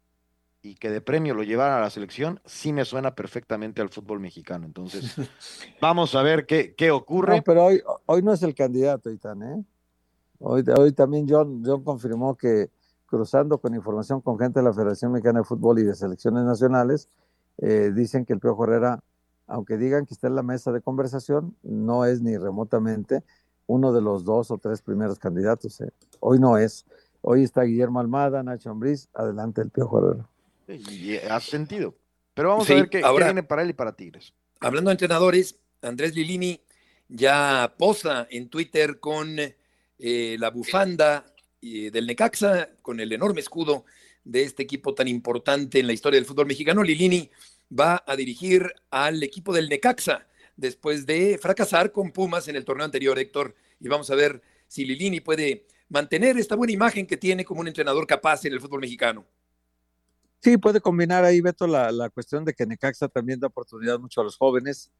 Speaker 5: Y que de premio lo llevaran a la selección, sí me suena perfectamente al fútbol mexicano. Entonces, vamos a ver qué, qué ocurre.
Speaker 9: No, pero hoy, hoy no es el candidato, Itán, ¿eh? Hoy, hoy también John, John confirmó que, cruzando con información con gente de la Federación Mexicana de Fútbol y de selecciones nacionales, eh, dicen que el Piojo Herrera, aunque digan que está en la mesa de conversación, no es ni remotamente uno de los dos o tres primeros candidatos. Eh. Hoy no es. Hoy está Guillermo Almada, Nacho Ambriz, adelante el Piojo Herrera.
Speaker 5: Y hace sentido. Pero vamos a ver qué, viene para él y para Tigres.
Speaker 4: Hablando de entrenadores, Andrés Lilini ya posa en Twitter con eh, la bufanda del Necaxa, con el enorme escudo de este equipo tan importante en la historia del fútbol mexicano. Lilini va a dirigir al equipo del Necaxa después de fracasar con Pumas en el torneo anterior, Héctor. Y vamos a ver si Lilini puede mantener esta buena imagen que tiene como un entrenador capaz en el fútbol mexicano.
Speaker 9: Sí, puede combinar ahí, Beto, la, la cuestión de que Necaxa también da oportunidad mucho a los jóvenes.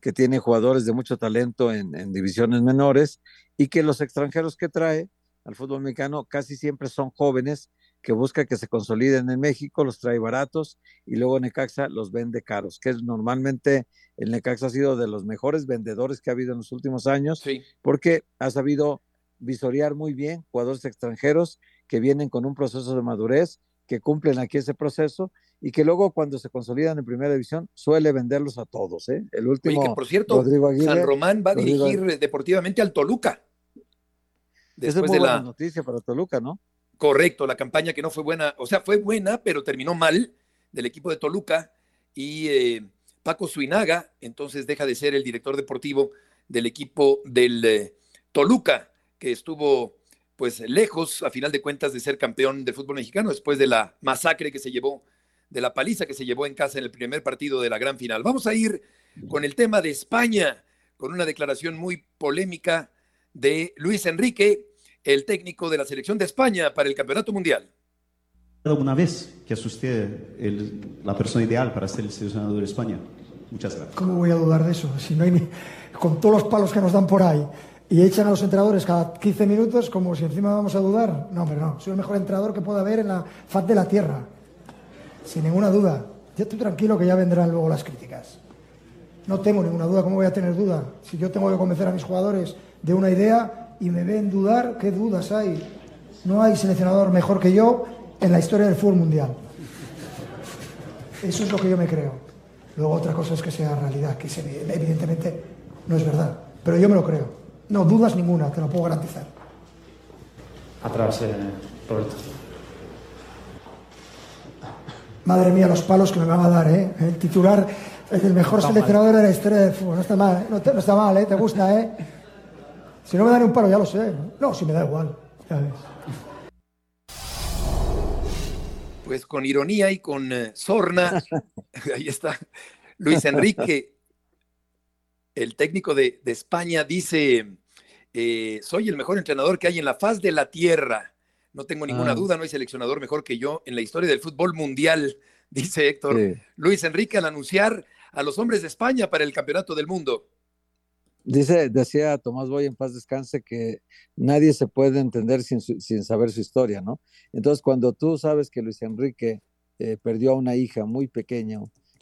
Speaker 9: que tiene jugadores de mucho talento en, en divisiones menores y que los extranjeros que trae al fútbol mexicano casi siempre son jóvenes que busca que se consoliden en México, los trae baratos y luego Necaxa los vende caros, que es normalmente el Necaxa ha sido de los mejores vendedores que ha habido en los últimos años, porque ha sabido visorear muy bien jugadores extranjeros que vienen con un proceso de madurez, que cumplen aquí ese proceso y que luego cuando se consolidan en primera división suele venderlos a todos. ¿eh? El último,
Speaker 4: Oye, que por cierto, San Román va a dirigir deportivamente al Toluca.
Speaker 9: Después es muy de buena la noticia para Toluca, ¿no?
Speaker 4: Correcto, la campaña que no fue buena, o sea, fue buena, pero terminó mal del equipo de Toluca y eh, Paco Suinaga, entonces deja de ser el director deportivo del equipo del eh, Toluca, que estuvo pues lejos, a final de cuentas, de ser campeón del fútbol mexicano después de la masacre que se llevó, de la paliza que se llevó en casa en el primer partido de la gran final. Vamos a ir con el tema de España, con una declaración muy polémica de Luis Enrique, el técnico de la selección de España para el Campeonato Mundial.
Speaker 13: Una vez que es usted la persona ideal para ser el seleccionador de España. Muchas gracias.
Speaker 14: ¿Cómo voy a dudar de eso? Si no hay ni, con todos los palos que nos dan por ahí y echan a los entrenadores cada 15 minutos como si encima vamos a dudar. No, pero no. Soy el mejor entrenador que pueda haber en la faz de la tierra. Sin ninguna duda. Yo estoy tranquilo que ya vendrán luego las críticas. No tengo ninguna duda. ¿Cómo voy a tener duda? Si yo tengo que convencer a mis jugadores de una idea, y me ven dudar, ¿qué dudas hay? No hay seleccionador mejor que yo en la historia del fútbol mundial. Eso es lo que yo me creo. Luego otra cosa es que sea realidad, que evidentemente no es verdad. Pero yo me lo creo. No, dudas ninguna, te lo puedo garantizar.
Speaker 13: Atrás, eh, Roberto.
Speaker 14: Madre mía, los palos que me van a dar, ¿eh? El titular el mejor seleccionador de la historia del fútbol. No está mal, ¿eh? no, no, está mal, ¿eh? Te gusta, ¿eh? Si no me dan un paro, ya lo sé. No, si me da igual.
Speaker 4: Pues con ironía y con eh, sorna, ahí está Luis Enrique, el técnico de, España, dice, eh, soy el mejor entrenador que hay en la faz de la tierra. No tengo ninguna ah. duda, no hay seleccionador mejor que yo en la historia del fútbol mundial, dice Héctor. Luis Enrique al anunciar a los hombres de España para el Campeonato del Mundo.
Speaker 9: Dice, decía Tomás Boy en paz descanse que nadie se puede entender sin, sin saber su historia, ¿no? Entonces, cuando tú sabes que Luis Enrique eh, perdió a una hija muy pequeña,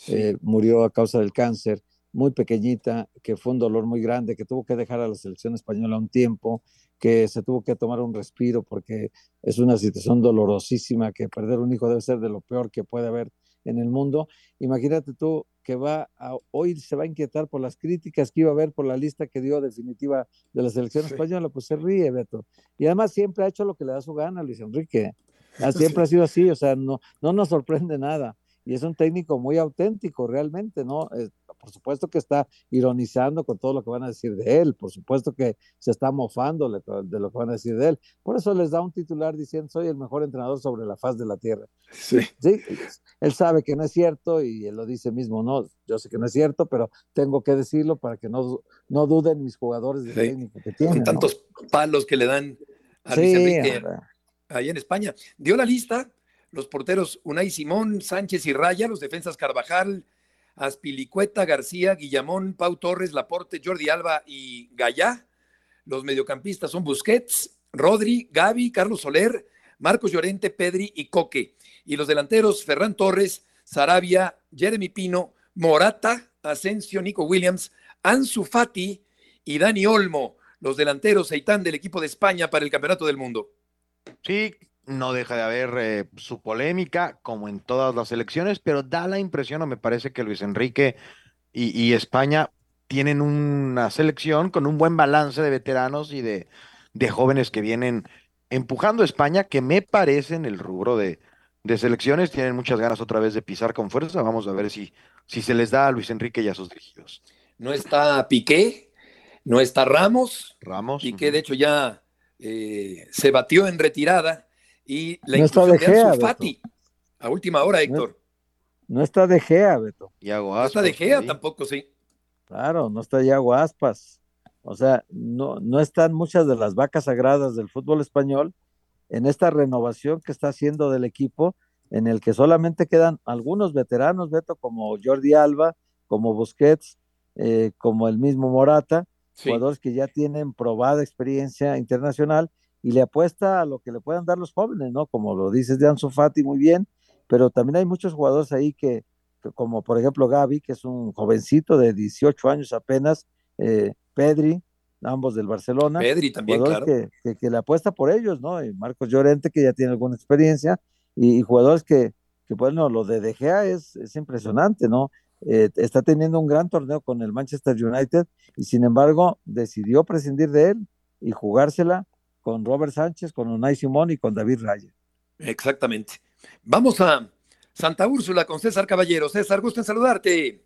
Speaker 9: eh, murió a causa del cáncer, muy pequeñita, que fue un dolor muy grande, que tuvo que dejar a la selección española un tiempo, que se tuvo que tomar un respiro porque es una situación dolorosísima, que perder un hijo debe ser de lo peor que puede haber en el mundo. Imagínate tú que va a, hoy se va a inquietar por las críticas que iba a haber por la lista que dio definitiva de la selección española, pues se ríe, Beto. Y además siempre ha hecho lo que le da su gana, Luis Enrique. Ah, siempre ha sido así, o sea, no, no nos sorprende nada. Y es un técnico muy auténtico, realmente, ¿no? Por supuesto que está ironizando con todo lo que van a decir de él, por supuesto que se está mofando de lo que van a decir de él. Por eso les da un titular diciendo, soy el mejor entrenador sobre la faz de la tierra.
Speaker 4: Sí.
Speaker 9: sí. Él sabe que no es cierto y él lo dice mismo, no, yo sé que no es cierto, pero tengo que decirlo para que no, no duden mis jugadores de técnico que tienen.
Speaker 4: Con tantos palos que le dan a Luis Enrique ahí en España. Dio la lista los porteros Unai Simón, Sánchez y Raya, los defensas Carvajal, Aspilicueta, García, Guillamón, Pau Torres, Laporte, Jordi Alba y Gallá. Los mediocampistas son Busquets, Rodri, Gaby, Carlos Soler, Marcos Llorente, Pedri y Coque. Y los delanteros Ferran Torres, Sarabia, Jeremy Pino, Morata, Asensio, Nico Williams, Ansu Fati y Dani Olmo, los delanteros Seitán del equipo de España para el Campeonato del Mundo.
Speaker 5: Sí, no deja de haber eh, su polémica, como en todas las elecciones, pero da la impresión, o me parece que Luis Enrique y, España tienen una selección con un buen balance de veteranos y de, de jóvenes que vienen empujando a España, que me parece en el rubro de, de, selecciones, tienen muchas ganas otra vez de pisar con fuerza. Vamos a ver si, si se les da a Luis Enrique y a sus dirigidos.
Speaker 4: No está Piqué, no está Ramos.
Speaker 5: Ramos.
Speaker 4: Piqué, de hecho, ya eh, se batió en retirada y la inclusión de, Gea, Fati a última hora, Héctor.
Speaker 9: No, está De Gea, Beto.
Speaker 4: no está De Gea tampoco, sí.
Speaker 9: Claro, no está Yago Aspas. O sea, no, no están muchas de las vacas sagradas del fútbol español en esta renovación que está haciendo del equipo, en el que solamente quedan algunos veteranos, Beto, como Jordi Alba, como Busquets, eh, como el mismo Morata, jugadores que ya tienen probada experiencia internacional y le apuesta a lo que le puedan dar los jóvenes, ¿no? Como lo dices de Ansu Fati muy bien, pero también hay muchos jugadores ahí que, como por ejemplo Gaby, que es un jovencito de 18 años apenas, eh, Pedri, ambos del Barcelona.
Speaker 4: Pedri también, claro.
Speaker 9: Que, que, le apuesta por ellos, ¿no? Y Marcos Llorente, que ya tiene alguna experiencia, y, jugadores que, que, bueno, lo de De Gea es, es impresionante, ¿no? Eh, está teniendo un gran torneo con el Manchester United y sin embargo decidió prescindir de él y jugársela con Robert Sánchez, con Unai Simón y con David Raya.
Speaker 4: Exactamente. Vamos a Santa Úrsula con César Caballero. César, gusto en saludarte.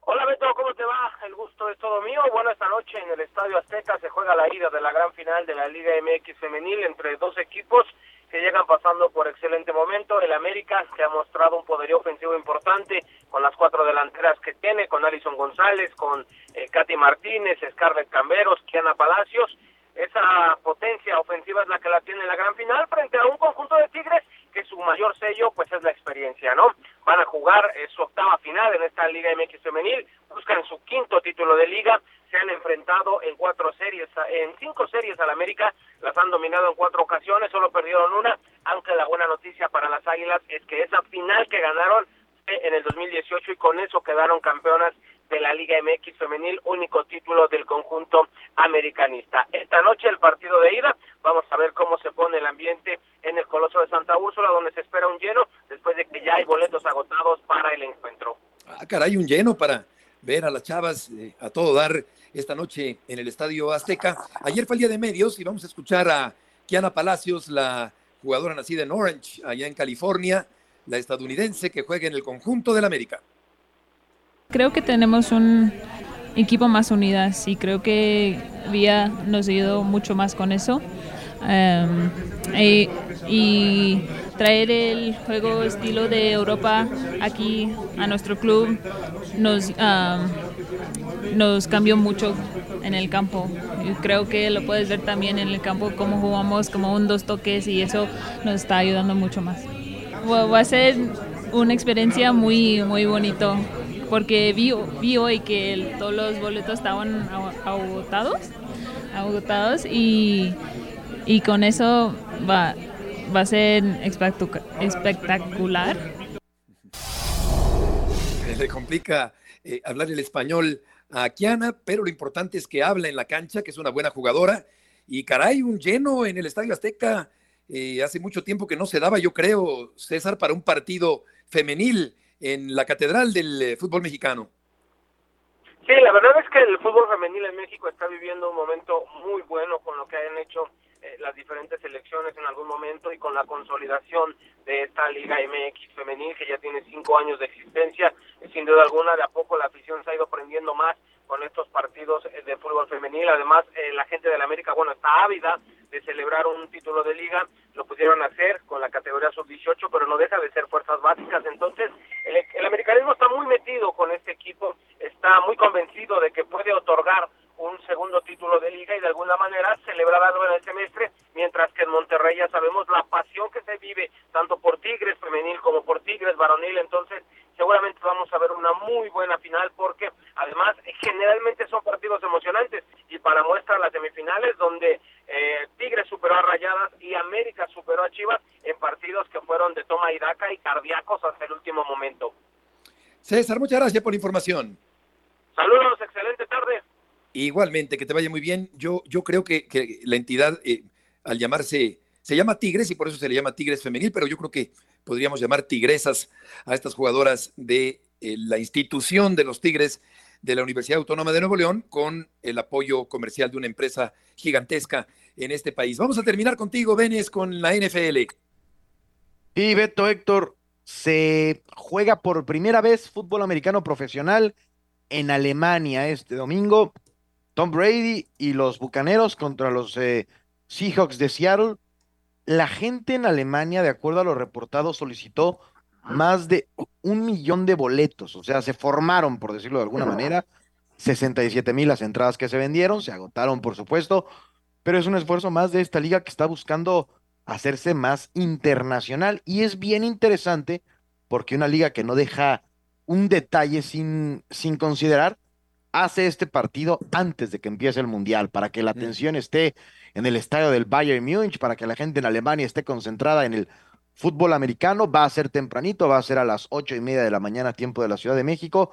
Speaker 15: Hola Beto, ¿cómo te va? El gusto es todo mío. Bueno, esta noche en el Estadio Azteca se juega la ida de la gran final de la Liga MX femenil entre dos equipos que llegan pasando por excelente momento. El América, que ha mostrado un poderío ofensivo importante con las cuatro delanteras que tiene, con Alison González, con eh, Katy Martínez, Scarlett Camberos, Kiana Palacios. Esa potencia ofensiva es la que la tiene en la gran final frente a un conjunto de Tigres que su mayor sello pues es la experiencia, ¿no? Van a jugar eh, su octava final en esta Liga MX femenil, buscan su quinto título de liga, se han enfrentado en cuatro series, en cinco series al América, las han dominado en cuatro ocasiones, solo perdieron una, aunque la buena noticia para las Águilas es que esa final que ganaron en el 2018 y con eso quedaron campeonas de la Liga MX femenil, único título del conjunto americanista. Esta noche el partido de ida, vamos a ver cómo se pone el ambiente en el Coloso de Santa Úrsula, donde se espera un lleno, después de que ya hay boletos agotados para el encuentro.
Speaker 4: Ah, caray, un lleno para ver a las chavas eh, a todo dar esta noche en el Estadio Azteca. Ayer fue el día de medios y vamos a escuchar a Kiana Palacios, la jugadora nacida en Orange, allá en California, la estadounidense que juega en el conjunto del América.
Speaker 16: Creo que tenemos un equipo más unidas y creo que Vía nos ayudó mucho más con eso. Em, y, traer el juego estilo de Europa aquí a nuestro club nos, nos cambió mucho en el campo. Creo que lo puedes ver también en el campo, cómo jugamos, como un dos toques y eso nos está ayudando mucho más. Va a ser una experiencia muy, muy bonito porque vi, vi hoy que todos los boletos estaban agotados, agotados y, y con eso va, va a ser espectacular.
Speaker 4: Le complica eh, hablar el español a Kiana, pero lo importante es que habla en la cancha, que es una buena jugadora. Y caray, un lleno en el Estadio Azteca. Eh, hace mucho tiempo que no se daba, yo creo, César, para un partido femenil en la catedral del eh, fútbol mexicano.
Speaker 15: Sí, la verdad es que el fútbol femenil en México está viviendo un momento muy bueno con lo que han hecho eh, las diferentes selecciones en algún momento y con la consolidación de esta Liga MX femenil que ya tiene cinco años de existencia. Sin duda alguna, de a poco la afición se ha ido prendiendo más con estos partidos eh, de fútbol femenil. Además, la gente de la América, bueno, está ávida de celebrar un título de liga, lo pudieron hacer con la categoría sub-18, pero no deja de ser fuerzas básicas. Entonces, el, el americanismo está muy metido con este equipo, está muy convencido de que puede otorgar un segundo título de liga y de alguna manera celebrar algo en el semestre, mientras que en Monterrey ya sabemos la pasión que se vive tanto por Tigres femenil como por Tigres varonil, entonces seguramente vamos a ver una muy buena final porque además generalmente son partidos emocionantes y para muestra las semifinales donde eh, Tigres superó a Rayadas y A Chivas en partidos que fueron de toma y daca y cardíacos hasta el último momento.
Speaker 4: César, muchas gracias por la información.
Speaker 15: Saludos, excelente tarde.
Speaker 4: Igualmente, que te vaya muy bien. Yo, yo creo que, que la entidad, eh, al llamarse, se llama Tigres y por eso se le llama Tigres Femenil, pero yo creo que podríamos llamar tigresas a estas jugadoras de eh, la institución de los Tigres de la Universidad Autónoma de Nuevo León con el apoyo comercial de una empresa gigantesca en este país. Vamos a terminar contigo, Benes, con la NFL.
Speaker 5: Y Beto Héctor, se juega por primera vez fútbol americano profesional en Alemania este domingo. Tom Brady y los Bucaneros contra los eh, Seahawks de Seattle. La gente en Alemania, de acuerdo a lo reportado, solicitó más de un millón de boletos, o sea, se formaron, por decirlo de alguna manera, 67 mil las entradas que se vendieron, se agotaron, por supuesto, pero es un esfuerzo más de esta liga que está buscando hacerse más internacional. Y es bien interesante porque una liga que no deja un detalle sin, sin considerar, hace este partido antes de que empiece el Mundial, para que la atención esté en el estadio del Bayern Múnich, para que la gente en Alemania esté concentrada en el fútbol americano. Va a ser tempranito, va a ser a las ocho y media de la mañana, tiempo de la Ciudad de México,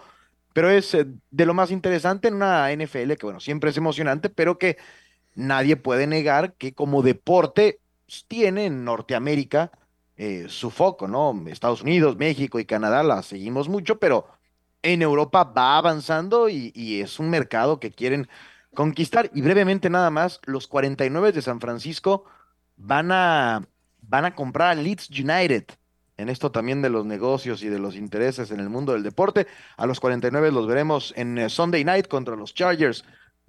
Speaker 5: pero es eh, de lo más interesante en una NFL que, bueno, siempre es emocionante, pero que nadie puede negar que como deporte pues, tiene en Norteamérica eh, su foco, ¿no? Estados Unidos, México y Canadá la seguimos mucho, pero en Europa va avanzando y, es un mercado que quieren conquistar. Y brevemente nada más, los 49 de San Francisco van a, van a comprar a Leeds United. En esto también de los negocios y de los intereses en el mundo del deporte. A los 49 los veremos en eh, Sunday Night contra los Chargers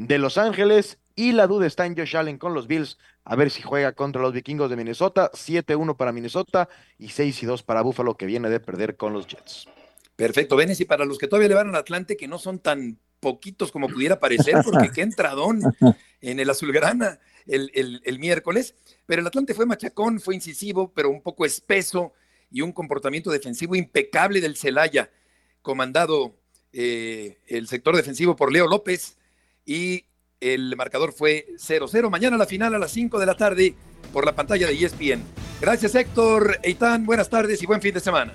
Speaker 5: de Los Ángeles. Y la duda está en Josh Allen con los Bills. A ver si juega contra los vikingos de Minnesota. 7-1 para Minnesota y 6-2 para Buffalo, que viene de perder con los Jets.
Speaker 4: Perfecto, Venes, y para los que todavía le van al Atlante, que no son tan poquitos como pudiera parecer, porque qué entradón en el azulgrana el, el, el miércoles. Pero el Atlante fue machacón, fue incisivo, pero un poco espeso y un comportamiento defensivo impecable del Celaya, comandado eh, el sector defensivo por Leo López y el marcador fue 0-0. Mañana la final a las 5 de la tarde por la pantalla de ESPN. Gracias Héctor, Eitan, buenas tardes y buen fin de semana.